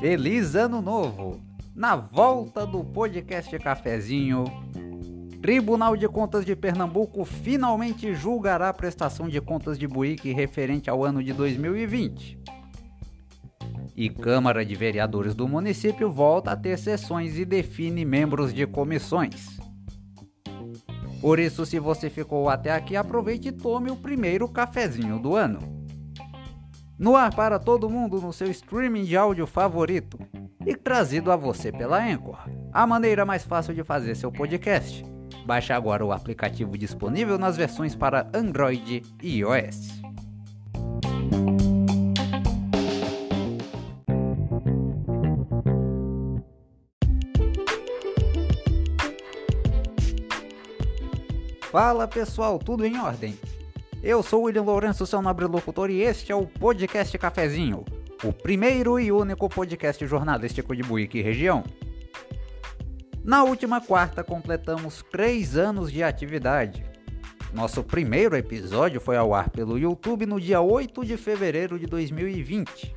Feliz Ano Novo! Na volta do podcast Cafezinho, Tribunal de Contas de Pernambuco finalmente julgará a prestação de contas de Buíque referente ao ano de 2020. E Câmara de Vereadores do município volta a ter sessões e define membros de comissões. Por isso, se você ficou até aqui, aproveite e tome o primeiro cafezinho do ano no ar para todo mundo no seu streaming de áudio favorito e trazido a você pela Anchor, a maneira mais fácil de fazer seu podcast. Baixe agora o aplicativo disponível nas versões para Android e iOS. Fala pessoal, tudo em ordem? Eu sou William Lourenço, seu nobre locutor, e este é o Podcast Cafezinho, o primeiro e único podcast jornalístico de Buíque região. Na última quarta completamos três anos de atividade. Nosso primeiro episódio foi ao ar pelo YouTube no dia 8 de fevereiro de 2020.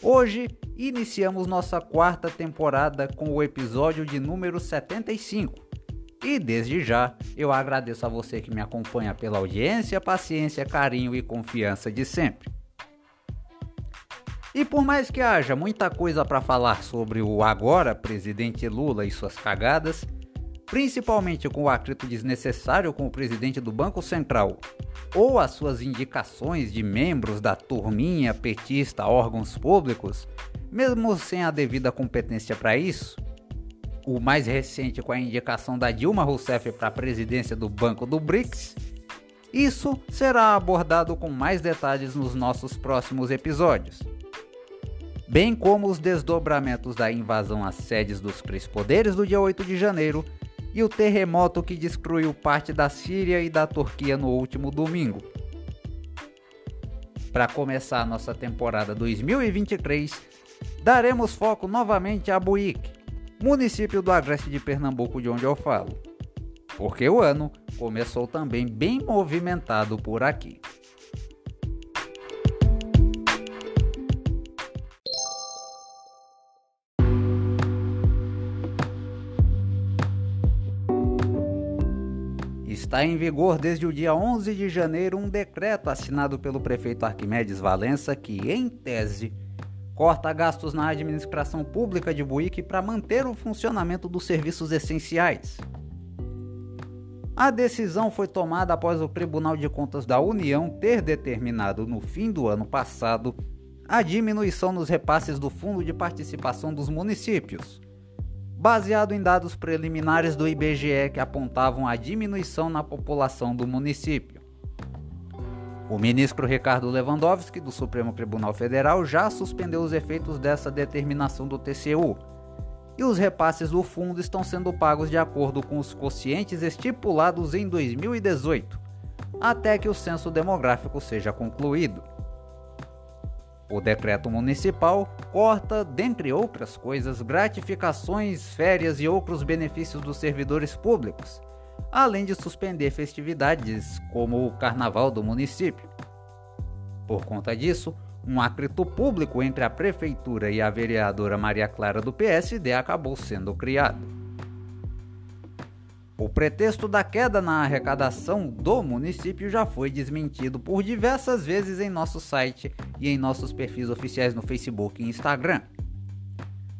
Hoje iniciamos nossa quarta temporada com o episódio de número 75 e desde já, eu agradeço a você que me acompanha pela audiência, paciência, carinho e confiança de sempre. E por mais que haja muita coisa para falar sobre o agora presidente Lula e suas cagadas, principalmente com o atrito desnecessário com o presidente do Banco Central, ou as suas indicações de membros da turminha petista a órgãos públicos, mesmo sem a devida competência para isso, o mais recente com a indicação da Dilma Rousseff para a presidência do Banco do BRICS. Isso será abordado com mais detalhes nos nossos próximos episódios. Bem como os desdobramentos da invasão às sedes dos três poderes do dia 8 de janeiro e o terremoto que destruiu parte da Síria e da Turquia no último domingo. Para começar a nossa temporada 2023, daremos foco novamente a Buíque, município do Agreste de Pernambuco, de onde eu falo. Porque o ano começou também bem movimentado por aqui. Está em vigor desde o dia 11 de janeiro um decreto assinado pelo prefeito Arquimedes Valença que, em tese, corta gastos na administração pública de Buíque para manter o funcionamento dos serviços essenciais. A decisão foi tomada após o Tribunal de Contas da União ter determinado no fim do ano passado a diminuição nos repasses do Fundo de Participação dos Municípios, baseado em dados preliminares do IBGE que apontavam a diminuição na população do município. O ministro Ricardo Lewandowski, do Supremo Tribunal Federal, já suspendeu os efeitos dessa determinação do TCU. E os repasses do fundo estão sendo pagos de acordo com os quocientes estipulados em 2018, até que o censo demográfico seja concluído. O decreto municipal corta, dentre outras coisas, gratificações, férias e outros benefícios dos servidores públicos além de suspender festividades como o carnaval do município. Por conta disso, um atrito público entre a prefeitura e a vereadora Maria Clara do PSD acabou sendo criado. O pretexto da queda na arrecadação do município já foi desmentido por diversas vezes em nosso site e em nossos perfis oficiais no Facebook e Instagram.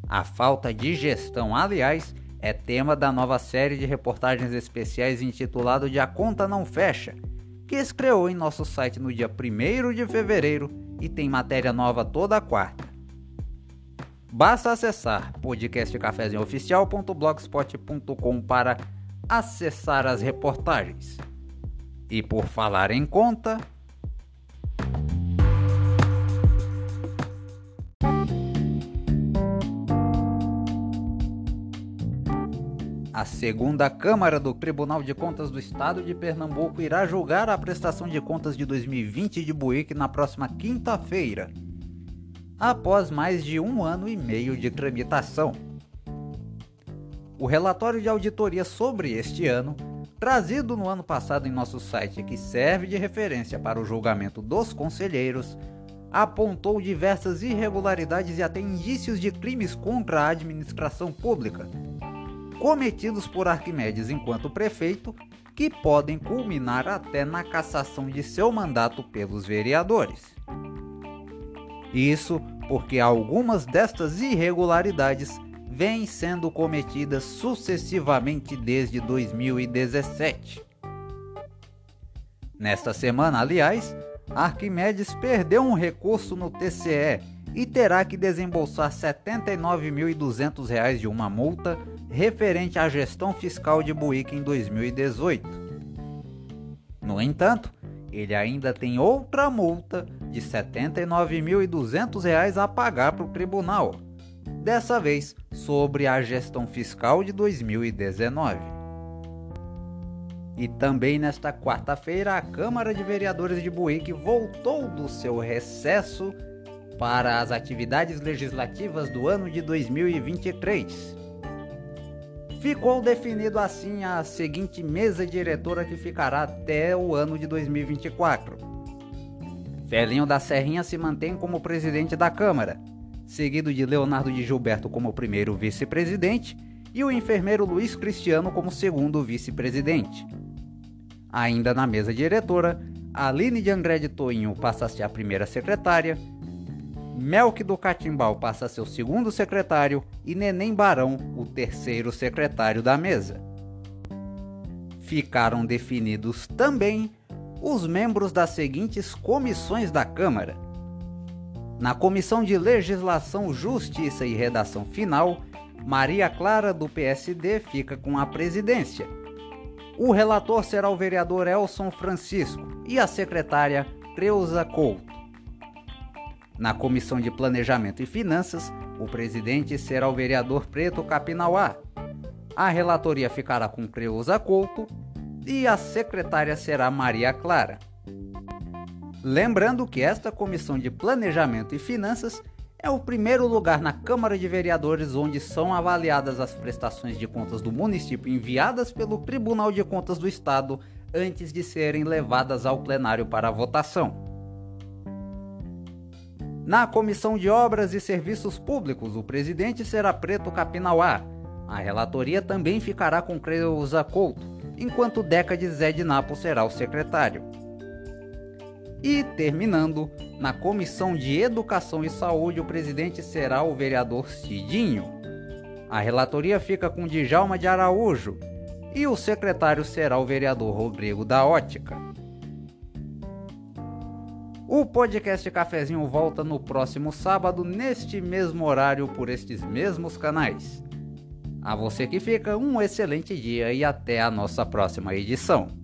A falta de gestão, aliás, é tema da nova série de reportagens especiais intitulado De A Conta Não Fecha, que estreou em nosso site no dia 1 de fevereiro e tem matéria nova toda quarta. Basta acessar podcastcafezinhooficial.blogspot.com para acessar as reportagens. E por falar em conta, A segunda Câmara do Tribunal de Contas do Estado de Pernambuco irá julgar a prestação de contas de 2020 de Buíque na próxima quinta-feira, após mais de um ano e meio de tramitação. O relatório de auditoria sobre este ano trazido no ano passado em nosso site que serve de referência para o julgamento dos conselheiros, apontou diversas irregularidades e até indícios de crimes contra a administração pública, cometidos por Arquimedes enquanto prefeito, que podem culminar até na cassação de seu mandato pelos vereadores. Isso porque algumas destas irregularidades vêm sendo cometidas sucessivamente desde 2017. Nesta semana, aliás, Arquimedes perdeu um recurso no TCE e terá que desembolsar R$ 79.200 de uma multa referente à gestão fiscal de Buíque em 2018. No entanto, ele ainda tem outra multa de R$ 79.200 a pagar para o tribunal, dessa vez sobre a gestão fiscal de 2019. E também nesta quarta-feira, a Câmara de Vereadores de Buíque voltou do seu recesso para as atividades legislativas do ano de 2023. Ficou definido assim a seguinte mesa diretora que ficará até o ano de 2024. Felinho da Serrinha se mantém como presidente da Câmara, seguido de Leonardo de Gilberto como primeiro vice-presidente e o enfermeiro Luiz Cristiano como segundo vice-presidente. Ainda na mesa diretora, Aline de André de Toinho passa a ser a primeira secretária, Melk do Catimbau passa a ser o segundo secretário e Neném Barão o terceiro secretário da mesa. Ficaram definidos também os membros das seguintes comissões da Câmara. Na Comissão de Legislação, Justiça e Redação Final, Maria Clara do PSD fica com a presidência. O relator será o vereador Elson Francisco e a secretária Creuza Couto. Na Comissão de Planejamento e Finanças, o presidente será o vereador Preto Capinauá. A relatoria ficará com Creuza Couto e a secretária será Maria Clara. Lembrando que esta Comissão de Planejamento e Finanças é o primeiro lugar na Câmara de Vereadores onde são avaliadas as prestações de contas do município enviadas pelo Tribunal de Contas do Estado antes de serem levadas ao plenário para votação. Na Comissão de Obras e Serviços Públicos, o presidente será Preto Capinauá. A relatoria também ficará com Creuza Couto, enquanto Deca de Zé de Napo será o secretário. E, terminando, na Comissão de Educação e Saúde, o presidente será o vereador Cidinho. A relatoria fica com Djalma de Araújo e o secretário será o vereador Rodrigo da Ótica. O podcast Cafezinho volta no próximo sábado, neste mesmo horário, por estes mesmos canais. A você que fica, um excelente dia e até a nossa próxima edição.